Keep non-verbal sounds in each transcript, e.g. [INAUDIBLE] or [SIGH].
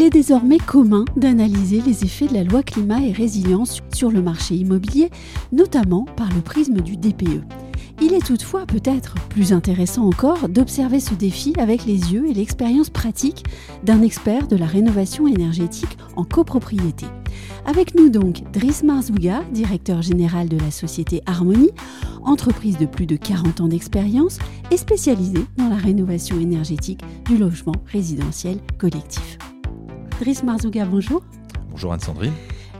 Il est désormais commun d'analyser les effets de la loi climat et résilience sur le marché immobilier, notamment par le prisme du DPE. Il est toutefois peut-être plus intéressant encore d'observer ce défi avec les yeux et l'expérience pratique d'un expert de la rénovation énergétique en copropriété. Avec nous donc Driss Marzouga, directeur général de la société Harmonie, entreprise de plus de 40 ans d'expérience et spécialisée dans la rénovation énergétique du logement résidentiel collectif. Driss Marzouga, bonjour. Bonjour Anne-Sandrine.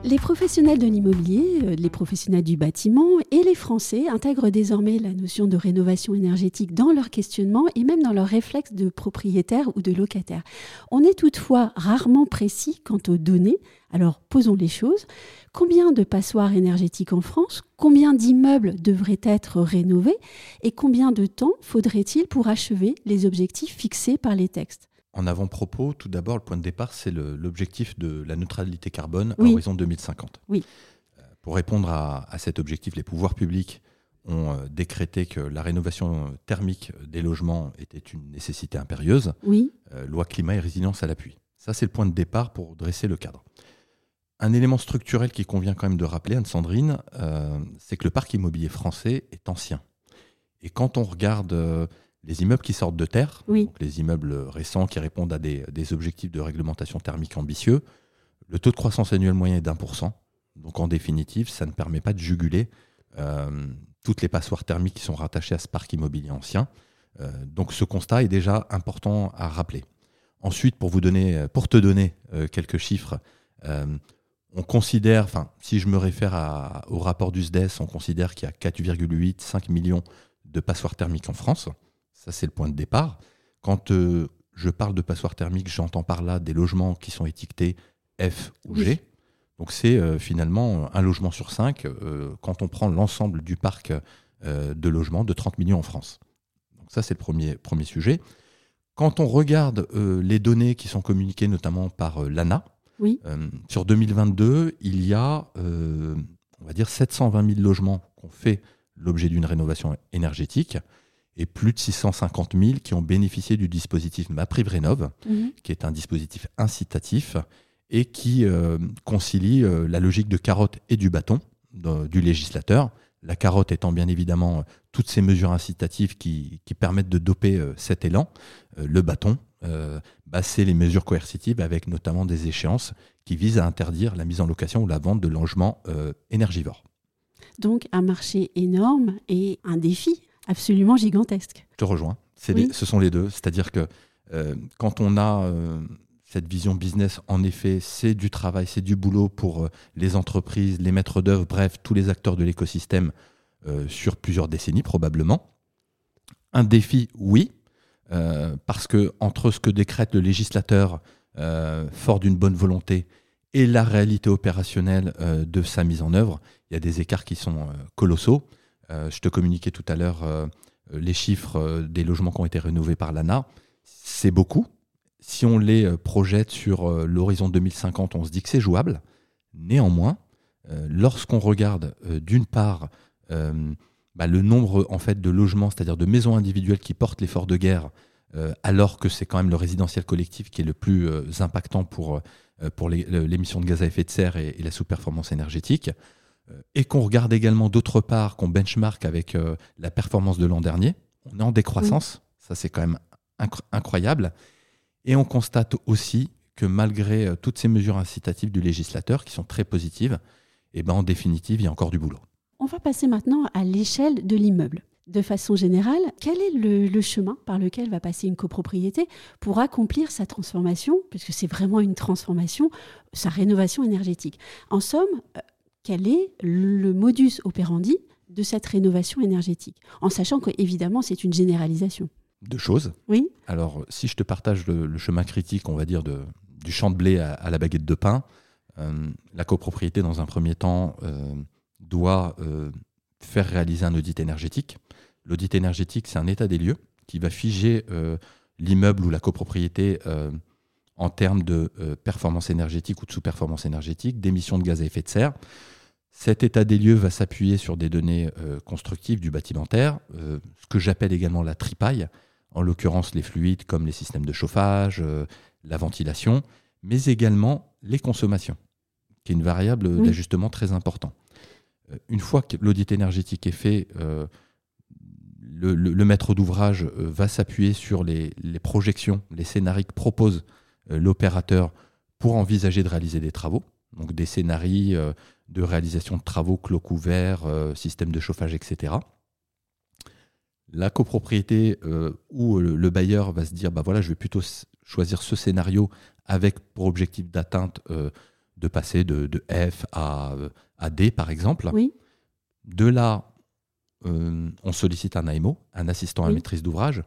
Les professionnels de l'immobilier, euh, les professionnels du bâtiment et les Français intègrent désormais la notion de rénovation énergétique dans leur questionnement et même dans leurs réflexes de propriétaire ou de locataire. On est toutefois rarement précis quant aux données, alors posons les choses. Combien de passoires énergétiques en France? Combien d'immeubles devraient être rénovés? Et combien de temps faudrait-il pour achever les objectifs fixés par les textes? En avant-propos, tout d'abord, le point de départ, c'est l'objectif de la neutralité carbone à horizon 2050. Oui. Euh, pour répondre à, cet objectif, les pouvoirs publics ont euh, décrété que la rénovation thermique des logements était une nécessité impérieuse. Oui. Euh, loi climat et résilience à l'appui. Ça, c'est le point de départ pour dresser le cadre. Un élément structurel qui convient quand même de rappeler, Anne-Sandrine, c'est que le parc immobilier français est ancien. Et quand on regarde les immeubles qui sortent de terre, les immeubles récents qui répondent à des, objectifs de réglementation thermique ambitieux, le taux de croissance annuel moyen est d'un pour cent. Donc en définitive, ça ne permet pas de juguler euh, toutes les passoires thermiques qui sont rattachées à ce parc immobilier ancien. Euh, donc ce constat est déjà important à rappeler. Ensuite, pour, vous donner, pour te donner euh, quelques chiffres, on considère, enfin, si je me réfère au rapport du SDES, on considère qu'il y a 4,8, 5 millions de passoires thermiques en France. Ça, c'est le point de départ. Quand euh, je parle de passoire thermique, j'entends par là des logements qui sont étiquetés F ou G. Donc c'est euh, finalement un logement sur cinq euh, quand on prend l'ensemble du parc de logements de 30 millions en France. Donc ça c'est le premier, premier sujet. Quand on regarde les données qui sont communiquées notamment par l'ANA, oui. sur 2022, il y a, on va dire, 720 000 logements qui ont fait l'objet d'une rénovation énergétique et plus de 650 000 qui ont bénéficié du dispositif MaPriveRénov, mhm. qui est un dispositif incitatif et qui euh, concilie euh, la logique de carotte et du bâton du législateur. La carotte étant bien évidemment toutes ces mesures incitatives qui, permettent de doper euh, cet élan. le bâton, bah, c'est les mesures coercitives avec notamment des échéances qui visent à interdire la mise en location ou la vente de logements énergivores. Donc un marché énorme et un défi absolument gigantesque. Je te rejoins. ce sont les deux. C'est-à-dire que euh, quand on a euh, cette vision business, en effet, c'est du travail, c'est du boulot pour euh, les entreprises, les maîtres d'œuvre, bref, tous les acteurs de l'écosystème sur plusieurs décennies probablement. Un défi, oui, parce que entre ce que décrète le législateur fort d'une bonne volonté et la réalité opérationnelle de sa mise en œuvre, il y a des écarts qui sont colossaux. Euh, je te communiquais tout à l'heure euh, les chiffres euh, des logements qui ont été rénovés par l'ANA. C'est beaucoup. Si on les projette sur l'horizon 2050, on se dit que c'est jouable. Néanmoins, lorsqu'on regarde d'une part bah, le nombre en fait de logements, c'est-à-dire de maisons individuelles qui portent l'effort de guerre, alors que c'est quand même le résidentiel collectif qui est le plus impactant pour, pour l'émission de gaz à effet de serre et la sous-performance énergétique, et qu'on regarde également d'autre part, qu'on benchmark avec euh, la performance de l'an dernier, on est en décroissance, ça c'est quand même incroyable, et on constate aussi que malgré euh, toutes ces mesures incitatives du législateur qui sont très positives, et eh ben en définitive, il y a encore du boulot. On va passer maintenant à l'échelle de l'immeuble. De façon générale, quel est le, le, chemin par lequel va passer une copropriété pour accomplir sa transformation, puisque c'est vraiment une transformation, sa rénovation énergétique. En somme, quel est le modus operandi de cette rénovation énergétique, en sachant qu'évidemment c'est une généralisation. Deux choses. Oui. Alors, si je te partage le, chemin critique, on va dire, de, du champ de blé à, la baguette de pain, euh, la copropriété, dans un premier temps, euh, doit euh, faire réaliser un audit énergétique. L'audit énergétique, c'est un état des lieux qui va figer l'immeuble ou la copropriété en termes de performance énergétique ou de sous-performance énergétique, d'émissions de gaz à effet de serre. Cet état des lieux va s'appuyer sur des données constructives du bâtimentaire, ce que j'appelle également la tripaille, en l'occurrence les fluides comme les systèmes de chauffage, la ventilation, mais également les consommations, qui est une variable d'ajustement très important. Euh, une fois que l'audit énergétique est fait, euh, le, maître d'ouvrage euh, va s'appuyer sur les, projections, les scénarios que propose l'opérateur pour envisager de réaliser des travaux. Donc des scénarios de réalisation de travaux, clos couverts, système de chauffage, etc. La copropriété ou le, bailleur va se dire bah voilà, je vais plutôt choisir ce scénario avec pour objectif d'atteinte de passer de, F à, à, D, par exemple. Oui. De là, euh, on sollicite un AMO, un assistant à maîtrise d'ouvrage.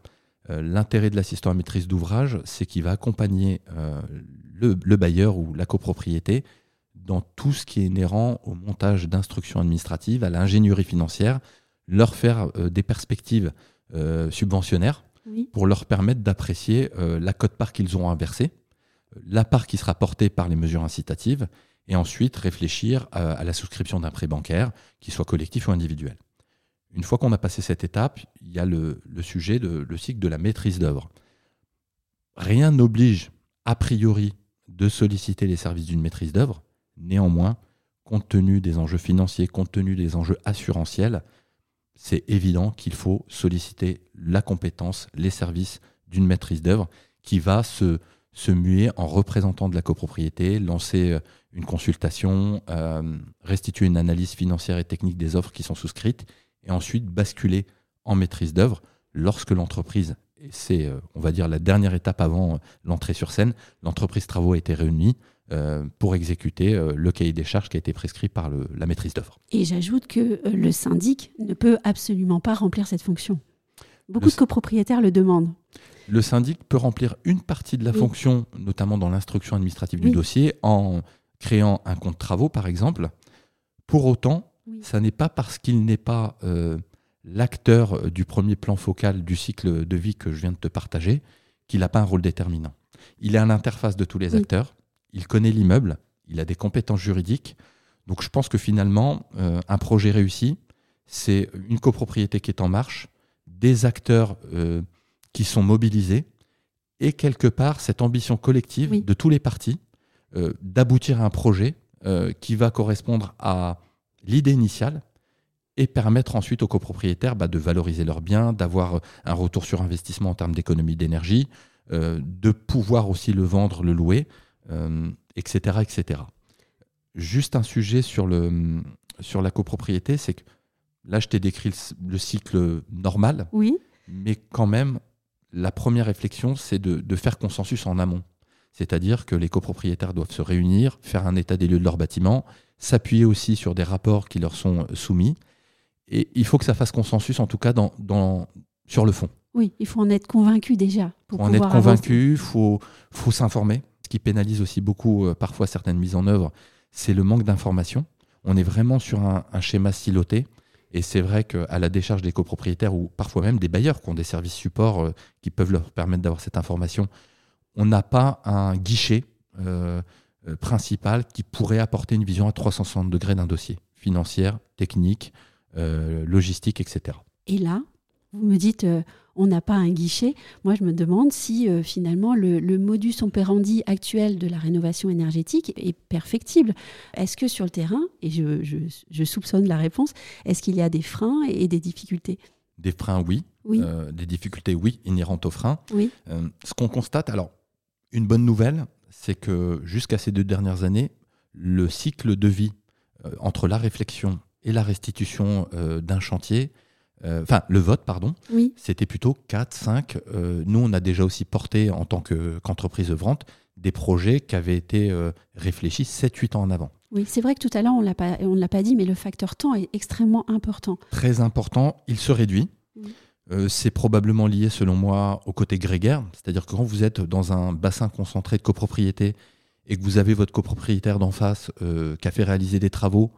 Euh, l'intérêt de l'assistant à maîtrise d'ouvrage, c'est qu'il va accompagner euh, le, bailleur ou la copropriété dans tout ce qui est inhérent au montage d'instructions administratives, à l'ingénierie financière, leur faire des perspectives subventionnaires pour leur permettre d'apprécier la cote-part qu'ils auront à verser la part qui sera portée par les mesures incitatives, et ensuite réfléchir à, la souscription d'un prêt bancaire, qu'il soit collectif ou individuel. Une fois qu'on a passé cette étape, il y a le, sujet, de, le cycle de la maîtrise d'œuvre. Rien n'oblige, a priori, de solliciter les services d'une maîtrise d'œuvre. Néanmoins, compte tenu des enjeux financiers, compte tenu des enjeux assurantiels, c'est évident qu'il faut solliciter la compétence, les services d'une maîtrise d'œuvre qui va se, se muer en représentant de la copropriété, lancer euh, une consultation, euh, restituer une analyse financière et technique des offres qui sont souscrites, et ensuite basculer en maîtrise d'œuvre lorsque l'entreprise, et c'est, euh, on va dire, la dernière étape avant l'entrée sur scène, l'entreprise travaux a été réunie pour exécuter le cahier des charges qui a été prescrit par la maîtrise d'œuvre. Et j'ajoute que le syndic ne peut absolument pas remplir cette fonction. Beaucoup de copropriétaires le demandent. Le syndic peut remplir une partie de la fonction, notamment dans l'instruction administrative du dossier, en créant un compte travaux, par exemple. Pour autant, ça n'est pas parce qu'il n'est pas euh, l'acteur euh, du premier plan focal du cycle de vie que je viens de te partager qu'il n'a pas un rôle déterminant. Il est à l'interface de tous les acteurs, il connaît l'immeuble, il a des compétences juridiques. Donc je pense que finalement, euh, un projet réussi, c'est une copropriété qui est en marche, des acteurs qui sont mobilisés et quelque part cette ambition collective de tous les partis euh, d'aboutir à un projet qui va correspondre à l'idée initiale et permettre ensuite aux copropriétaires bah, de valoriser leurs biens, d'avoir un retour sur investissement en termes d'économie d'énergie, euh, de pouvoir aussi le vendre, le louer, etc., etc. Juste un sujet sur, le, sur la copropriété, c'est que là, je t'ai décrit le, le, cycle normal, oui. mais quand même, la première réflexion, c'est de, faire consensus en amont. C'est-à-dire que les copropriétaires doivent se réunir, faire un état des lieux de leur bâtiment, s'appuyer aussi sur des rapports qui leur sont soumis. Et il faut que ça fasse consensus, en tout cas, dans, sur le fond. Oui, il faut en être convaincu déjà. Pour en être convaincu, il faut, faut s'informer. Ce qui pénalise aussi beaucoup, euh, parfois, certaines mises en œuvre, c'est le manque d'information. On est vraiment sur un, un schéma siloté. Et c'est vrai qu'à la décharge des copropriétaires ou parfois même des bailleurs qui ont des services supports euh, qui peuvent leur permettre d'avoir cette information, on n'a pas un guichet euh, euh, qui pourrait apporter une vision à 360 degrés d'un dossier, financière, technique, logistique, etc. Et là, vous me dites, euh, on n'a pas un guichet. Moi, je me demande si euh, finalement le, modus operandi actuel de la rénovation énergétique est perfectible. Est-ce que sur le terrain, et je, soupçonne la réponse, est-ce qu'il y a des freins et, des difficultés? Des freins, oui. oui. Euh, des difficultés, oui, inhérentes aux freins. Oui. ce qu'on constate, alors, une bonne nouvelle, c'est que jusqu'à ces deux dernières années, le cycle de vie entre la réflexion et la restitution d'un chantier euh, enfin le vote, pardon, c'était plutôt 4, 5. Euh, nous, on a déjà aussi porté en tant qu'entreprise œuvrante des projets qui avaient été euh, réfléchis 7-8 ans en avant. Oui, c'est vrai que tout à l'heure, on ne l'a pas dit, mais le facteur temps est extrêmement important. Très important, il se réduit. C'est probablement lié, selon moi, au côté grégaire. C'est-à-dire que quand vous êtes dans un bassin concentré de copropriété et que vous avez votre copropriétaire d'en face qui a fait réaliser des travaux,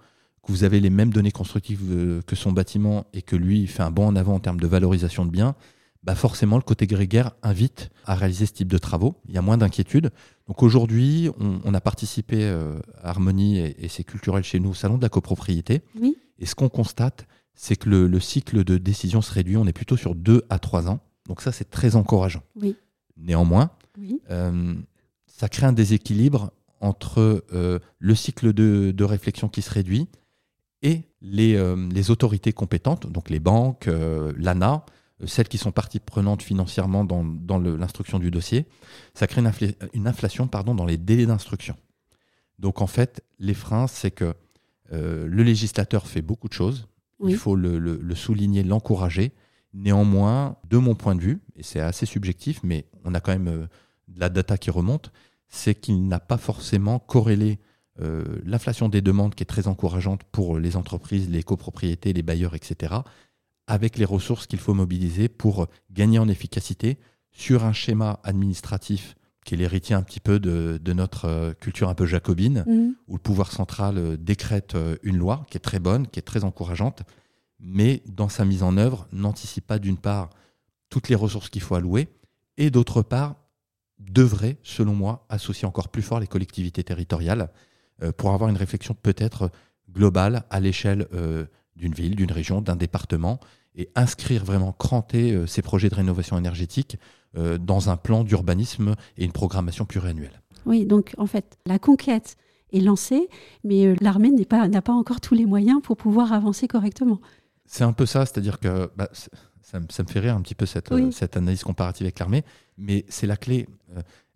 que vous avez les mêmes données constructives euh, que son bâtiment et que lui fait un bond en avant en termes de valorisation de biens, bah forcément le côté grégaire invite à réaliser ce type de travaux. Il y a moins d'inquiétude. Donc aujourd'hui, on, a participé euh, à Harmonie et, c'est culturel chez nous au salon de la copropriété. Oui. Et ce qu'on constate, c'est que le, cycle de décision se réduit. On est plutôt sur deux à trois ans. Donc ça, c'est très encourageant. Oui. Néanmoins, oui. Euh, ça crée un déséquilibre entre le cycle de, de réflexion qui se réduit et les, euh, les, autorités compétentes, donc les banques, euh, l'ANA, euh, celles qui sont parties prenantes financièrement dans, dans l'instruction du dossier, ça crée une, une inflation pardon, dans les délais d'instruction. Donc en fait, les freins, c'est que le législateur fait beaucoup de choses, il faut le, le, souligner, l'encourager. Néanmoins, de mon point de vue, et c'est assez subjectif, mais on a quand même de la data qui remonte, c'est qu'il n'a pas forcément corrélé euh, l'inflation des demandes qui est très encourageante pour les entreprises, les copropriétés, les bailleurs, etc., avec les ressources qu'il faut mobiliser pour gagner en efficacité sur un schéma administratif qui est l'héritier un petit peu de, notre euh, culture un peu jacobine, mmh. où le pouvoir central euh, décrète une loi qui est très bonne, qui est très encourageante, mais dans sa mise en œuvre, n'anticipe pas d'une part toutes les ressources qu'il faut allouer, et d'autre part, devrait, selon moi, associer encore plus fort les collectivités territoriales euh, pour avoir une réflexion peut-être globale à l'échelle euh, d'une ville, d'une région, d'un département, et inscrire vraiment, cranter euh, ces projets de rénovation énergétique dans un plan d'urbanisme et une programmation pluriannuelle. Oui, donc en fait, la conquête est lancée, mais l'armée n'a pas, pas encore tous les moyens pour pouvoir avancer correctement. C'est un peu ça, c'est-à-dire que bah, ça, me fait rire un petit peu cette, cette analyse comparative avec l'armée, mais c'est la clé.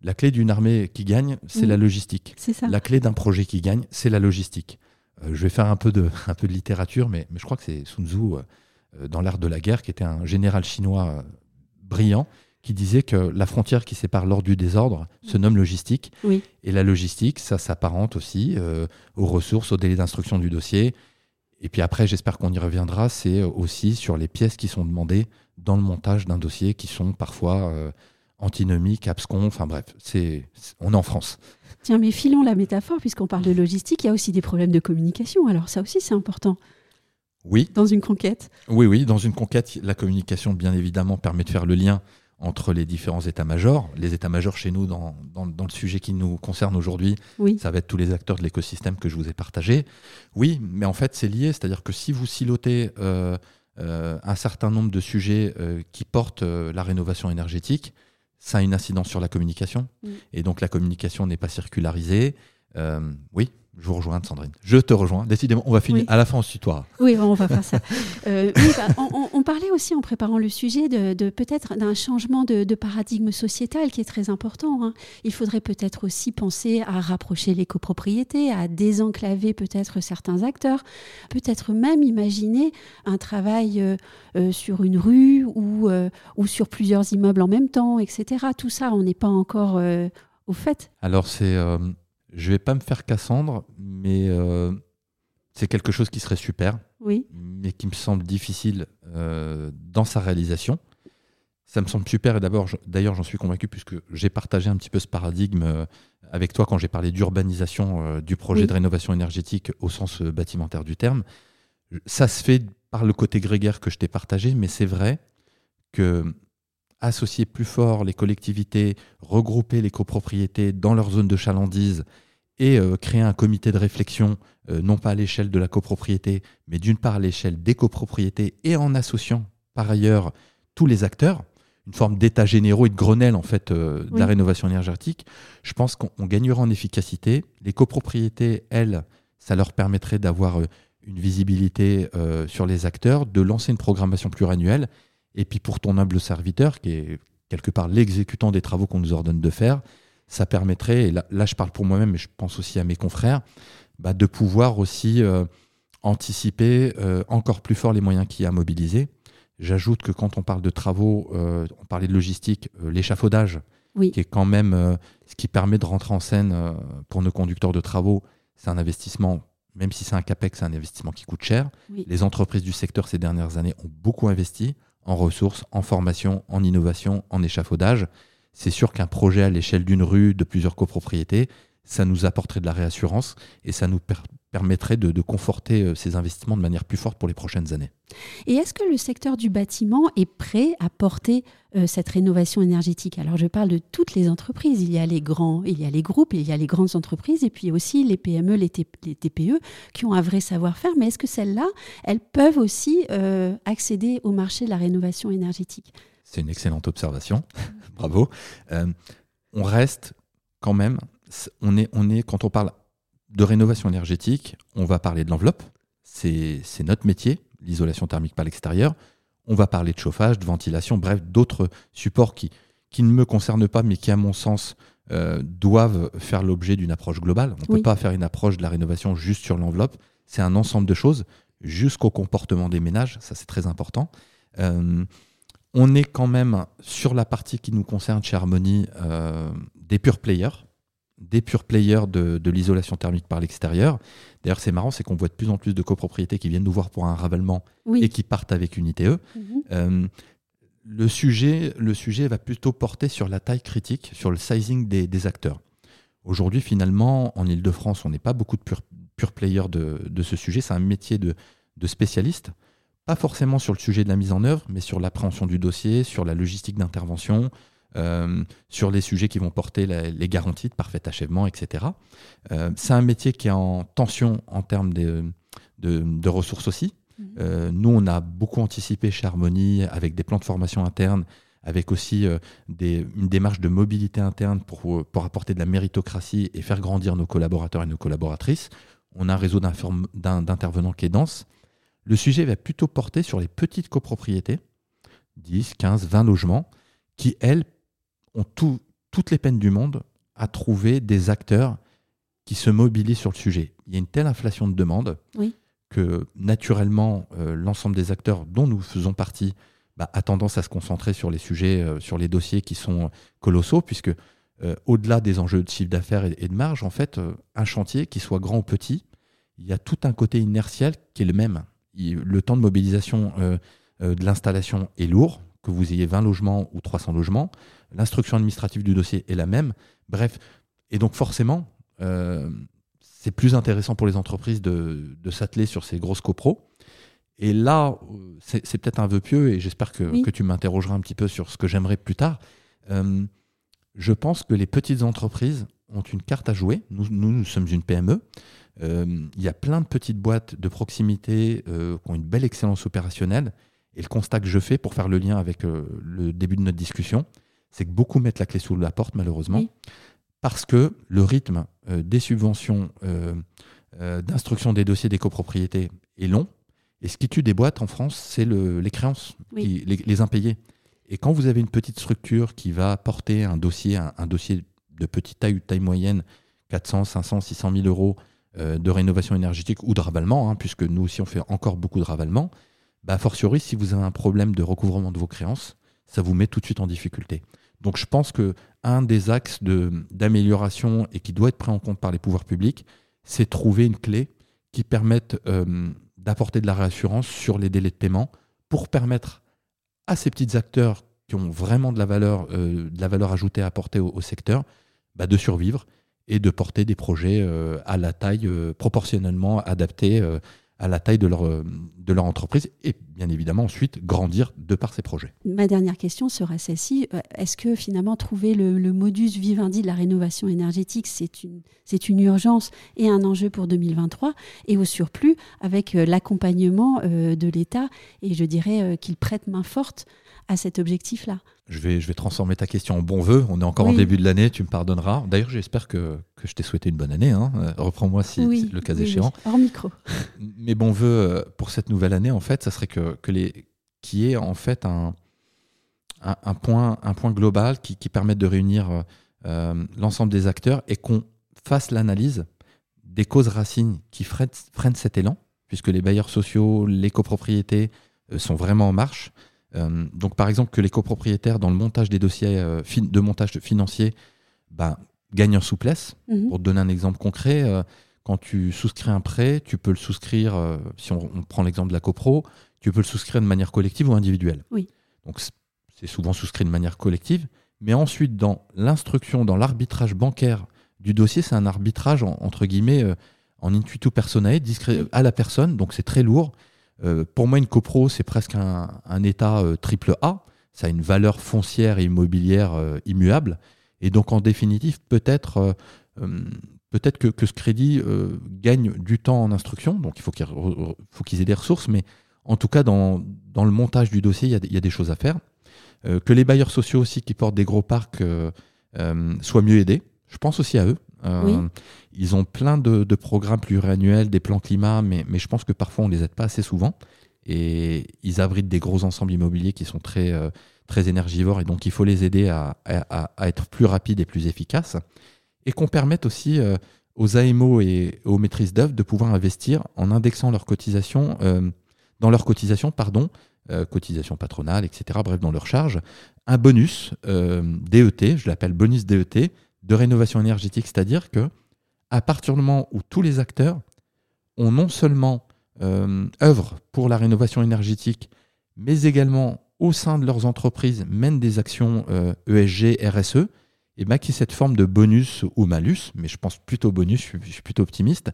La clé d'une armée qui gagne, c'est la logistique. La clé d'un projet qui gagne, c'est la logistique. Euh, je vais faire un peu de, un peu de littérature, mais, mais je crois que c'est Sun Tzu, euh, dans l'art de la guerre, qui était un général chinois euh, brillant, qui disait que la frontière qui sépare l'ordre du désordre se nomme logistique. Et la logistique, ça s'apparente aussi aux ressources, aux délais d'instruction du dossier. Et puis après, j'espère qu'on y reviendra, c'est aussi sur les pièces qui sont demandées dans le montage d'un dossier, qui sont parfois antinomique, abscon, enfin bref, c'est, on est en France. Tiens, mais filons la métaphore, puisqu'on parle de logistique, il y a aussi des problèmes de communication. Alors ça aussi, c'est important. Oui. Dans une conquête. Oui, oui, dans une conquête, la communication, bien évidemment, permet de faire le lien entre les différents états-majors. Les états-majors chez nous, dans, dans, le sujet qui nous concerne aujourd'hui, oui. ça va être tous les acteurs de l'écosystème que je vous ai partagé. Oui, mais en fait, c'est lié, c'est-à-dire que si vous silotez euh, euh, un certain nombre de sujets euh, qui portent la rénovation énergétique, ça a une incidence sur la communication. Mm. Et donc la communication n'est pas circularisée. Oui, je vous rejoins, Sandrine. Je te rejoins. Décidément, on va finir à la fin en tutoir. Oui, on va faire ça. [LAUGHS] Euh, bah, on, parlait aussi en préparant le sujet de, peut-être d'un changement de, paradigme sociétal qui est très important. Hein. Il faudrait peut-être aussi penser à rapprocher les copropriétés, à désenclaver peut-être certains acteurs, peut-être même imaginer un travail euh, euh, sur une rue ou, ou sur plusieurs immeubles en même temps, etc. Tout ça, on n'est pas encore au fait. Alors c'est je vais pas me faire Cassandre, mais euh, c'est quelque chose qui serait super, oui. mais qui me semble difficile euh, dans sa réalisation. Ça me semble super et d'abord, d'ailleurs, j'en suis convaincu puisque j'ai partagé un petit peu ce paradigme euh, avec toi quand j'ai parlé d'urbanisation du projet de rénovation énergétique au sens bâtimentaire du terme. Ça se fait par le côté grégaire que je t'ai partagé, mais c'est vrai que associer plus fort les collectivités, regrouper les copropriétés dans leur zone de chalandise et euh, créer un comité de réflexion, euh, non pas à l'échelle de la copropriété, mais d'une part à l'échelle des copropriétés et en associant par ailleurs tous les acteurs, une forme d'état généraux et de Grenelle en fait euh, de la rénovation énergétique, je pense qu'on gagnera en efficacité. Les copropriétés, elles, ça leur permettrait d'avoir une visibilité sur les acteurs, de lancer une programmation pluriannuelle et puis pour ton humble serviteur, qui est quelque part l'exécutant des travaux qu'on nous ordonne de faire, ça permettrait, et là, je parle pour moi-même, mais je pense aussi à mes confrères, bah, de pouvoir aussi euh, anticiper euh, encore plus fort les moyens qu'il y a à mobiliser. J'ajoute que quand on parle de travaux, euh, on parlait de logistique, l'échafaudage, qui est quand même ce qui permet de rentrer en scène pour nos conducteurs de travaux, c'est un investissement, même si c'est un CAPEX, c'est un investissement qui coûte cher. Les entreprises du secteur ces dernières années ont beaucoup investi en ressources, en formation, en innovation, en échafaudage. C'est sûr qu'un projet à l'échelle d'une rue, de plusieurs copropriétés, ça nous apporterait de la réassurance et ça nous permettrait de, conforter euh, ces investissements de manière plus forte pour les prochaines années. Et est-ce que le secteur du bâtiment est prêt à porter euh, cette rénovation énergétique? Alors je parle de toutes les entreprises. Il y a les grands, il y a les groupes, il y a les grandes entreprises et puis aussi les PME, les, TPE qui ont un vrai savoir-faire. Mais est-ce que celles-là, elles peuvent aussi euh, accéder au marché de la rénovation énergétique? C'est une excellente observation. [LAUGHS] Bravo. on reste quand même, on est, on est, quand on parle de rénovation énergétique, on va parler de l'enveloppe, c'est notre métier, l'isolation thermique par l'extérieur. On va parler de chauffage, de ventilation, bref, d'autres supports qui, qui ne me concernent pas, mais qui, à mon sens, euh, doivent faire l'objet d'une approche globale. On ne peut pas faire une approche de la rénovation juste sur l'enveloppe. C'est un ensemble de choses, jusqu'au comportement des ménages, ça c'est très important. Euh, on est quand même sur la partie qui nous concerne chez Harmony euh, des pure players des pure players de, l'isolation thermique par l'extérieur. D'ailleurs, c'est marrant, c'est qu'on voit de plus en plus de copropriétés qui viennent nous voir pour un ravalement et qui partent avec une ITE. Mhm. Euh, le, sujet, le sujet va plutôt porter sur la taille critique, sur le sizing des, acteurs. Aujourd'hui, finalement, en Ile-de-France, on n'est pas beaucoup de pure, pure players de, ce sujet. C'est un métier de, de spécialiste. Pas forcément sur le sujet de la mise en œuvre, mais sur l'appréhension du dossier, sur la logistique d'intervention, euh, sur les sujets qui vont porter les garanties de parfait achèvement, etc. Euh, c'est un métier qui est en tension en termes de, de, ressources aussi. Mhm. Euh, nous, on a beaucoup anticipé chez Harmonie avec des plans de formation interne, avec aussi des, une démarche de mobilité interne pour, pour apporter de la méritocratie et faire grandir nos collaborateurs et nos collaboratrices. On a un réseau d'intervenants qui est dense. Le sujet va plutôt porter sur les petites copropriétés, 10, 15, 20 logements, qui, elles, ont toutes les peines du monde à trouver des acteurs qui se mobilisent sur le sujet. Il y a une telle inflation de demande que naturellement, euh, l'ensemble des acteurs dont nous faisons partie bah, a tendance à se concentrer sur les sujets, euh, sur les dossiers qui sont colossaux, puisque euh, au-delà des enjeux de chiffre d'affaires et, de marge, en fait, un chantier, qui soit grand ou petit, il y a tout un côté inertiel qui est le même. le temps de mobilisation de l'installation est lourd, que vous ayez 20 logements ou 300 logements l'instruction administrative du dossier est la même. Bref, et donc forcément, euh, c'est plus intéressant pour les entreprises de, s'atteler sur ces grosses copros. Et là, c'est peut-être un vœu pieux, et j'espère que, tu m'interrogeras un petit peu sur ce que j'aimerais plus tard. Euh, je pense que les petites entreprises ont une carte à jouer. Nous, nous, sommes une PME. Euh, il y a plein de petites boîtes de proximité qui ont une belle excellence opérationnelle. Et le constat que je fais pour faire le lien avec le début de notre discussion, c'est que beaucoup mettent la clé sous la porte, malheureusement, parce que le rythme euh, des subventions euh, euh, d'instruction des dossiers des copropriétés est long. Et ce qui tue des boîtes en France, c'est le, les créances, les, impayés. Et quand vous avez une petite structure qui va porter un dossier, un, dossier de petite taille ou de taille moyenne, 400, 500, 600 000 euros de rénovation énergétique ou de ravalement, hein, puisque nous aussi on fait encore beaucoup de ravalement, bah, fortiori, si vous avez un problème de recouvrement de vos créances, ça vous met tout de suite en difficulté. Donc je pense que un des axes d'amélioration et qui doit être pris en compte par les pouvoirs publics, c'est trouver une clé qui permette euh, d'apporter de la réassurance sur les délais de paiement pour permettre à ces petits acteurs qui ont vraiment de la valeur, euh, de la valeur ajoutée à apporter au, secteur bah, de survivre et de porter des projets euh, à la taille proportionnellement adaptée à la taille de leur, euh, de leur entreprise et bien évidemment ensuite grandir de par ces projets. Ma dernière question sera celle-ci. Euh, est-ce que finalement trouver le, modus vivendi de la rénovation énergétique, c'est une, c'est une urgence et un enjeu pour 2023 et au surplus avec euh, l'accompagnement de l'État et je dirais qu'il prête main forte à cet objectif-là je vais, je vais transformer ta question en bon vœu. On est encore en début de l'année, tu me pardonneras. D'ailleurs, j'espère que, que, je t'ai souhaité une bonne année. Hein. Euh, reprends-moi si, le cas échéant. Hors micro. [LAUGHS] Mes bons voeux euh, pour cette nouvelle année, en fait, ça serait que, que les, qu'il y ait en fait un, un, point, un point global qui, qui permette de réunir euh, l'ensemble des acteurs et qu'on fasse l'analyse des causes racines qui freinent, freinent, cet élan, puisque les bailleurs sociaux, les copropriétés sont vraiment en marche. Euh, donc, par exemple, que les copropriétaires, dans le montage des dossiers euh, de montage financier, bah, gagnent en souplesse. Mhm. Pour te donner un exemple concret, euh, quand tu souscris un prêt, tu peux le souscrire, si on, prend l'exemple de la copro, tu peux le souscrire de manière collective ou individuelle. Oui. Donc, c'est souvent souscrit de manière collective. Mais ensuite, dans l'instruction, dans l'arbitrage bancaire du dossier, c'est un arbitrage, entre guillemets, en intuito personae, discret, à la personne, donc c'est très lourd. Euh, pour moi, une copro, c'est presque un, état euh, triple A. Ça a une valeur foncière et immobilière euh, immuable. Et donc, en définitive, peut-être peut-être que, ce crédit gagne du temps en instruction. Donc, il faut qu'ils aient des ressources. Mais en tout cas, dans, le montage du dossier, il y, a, des choses à faire. que les bailleurs sociaux aussi qui portent des gros parcs soient mieux aidés. Je pense aussi à eux. Euh, ils ont plein de, programmes pluriannuels, des plans climat, mais, mais je pense que parfois on ne les aide pas assez souvent. Et ils abritent des gros ensembles immobiliers qui sont très, euh, très énergivores et donc il faut les aider à, à, être plus rapides et plus efficaces. Et qu'on permette aussi euh, aux AMO et aux maîtrises d'œuvre de pouvoir investir en indexant leurs cotisations, dans leurs cotisations, pardon, cotisations patronales, etc., bref, dans leurs charges, un bonus DET, je l'appelle bonus DET, de rénovation énergétique, c'est-à-dire que à partir du moment où tous les acteurs ont non seulement euh, pour la rénovation énergétique, mais également au sein de leurs entreprises mènent des actions ESG, euh, e RSE, et bien cette forme de bonus ou malus, mais je pense plutôt bonus, je suis, plutôt optimiste,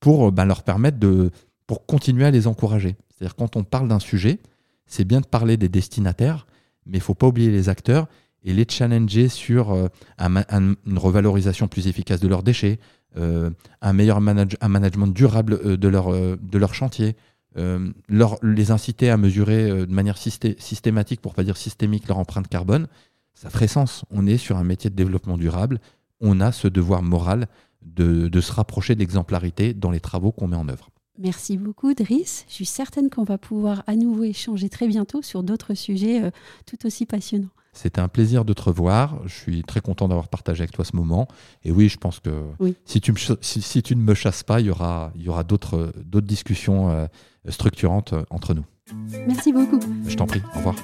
pour ben, leur permettre de continuer à les encourager. C'est-à-dire quand on parle d'un sujet, c'est bien de parler des destinataires, mais il ne faut pas oublier les acteurs et les challenger sur euh, une revalorisation plus efficace de leurs déchets, euh, un meilleur management durable euh, de leur, de leur chantier, leur, les inciter à mesurer de manière systématique, pour pas dire systémique, leur empreinte carbone, ça ferait sens. On est sur un métier de développement durable, on a ce devoir moral de, de se rapprocher d'exemplarité dans les travaux qu'on met en œuvre. Merci beaucoup, Driss. Je suis certaine qu'on va pouvoir à nouveau échanger très bientôt sur d'autres sujets tout aussi passionnants. C'était un plaisir de te revoir. Je suis très content d'avoir partagé avec toi ce moment. Et oui, je pense que Si, tu si, tu ne me chasses pas, il y aura, il y aura d'autres discussions euh, structurantes euh, entre nous. Merci beaucoup. Je t'en prie. Au revoir.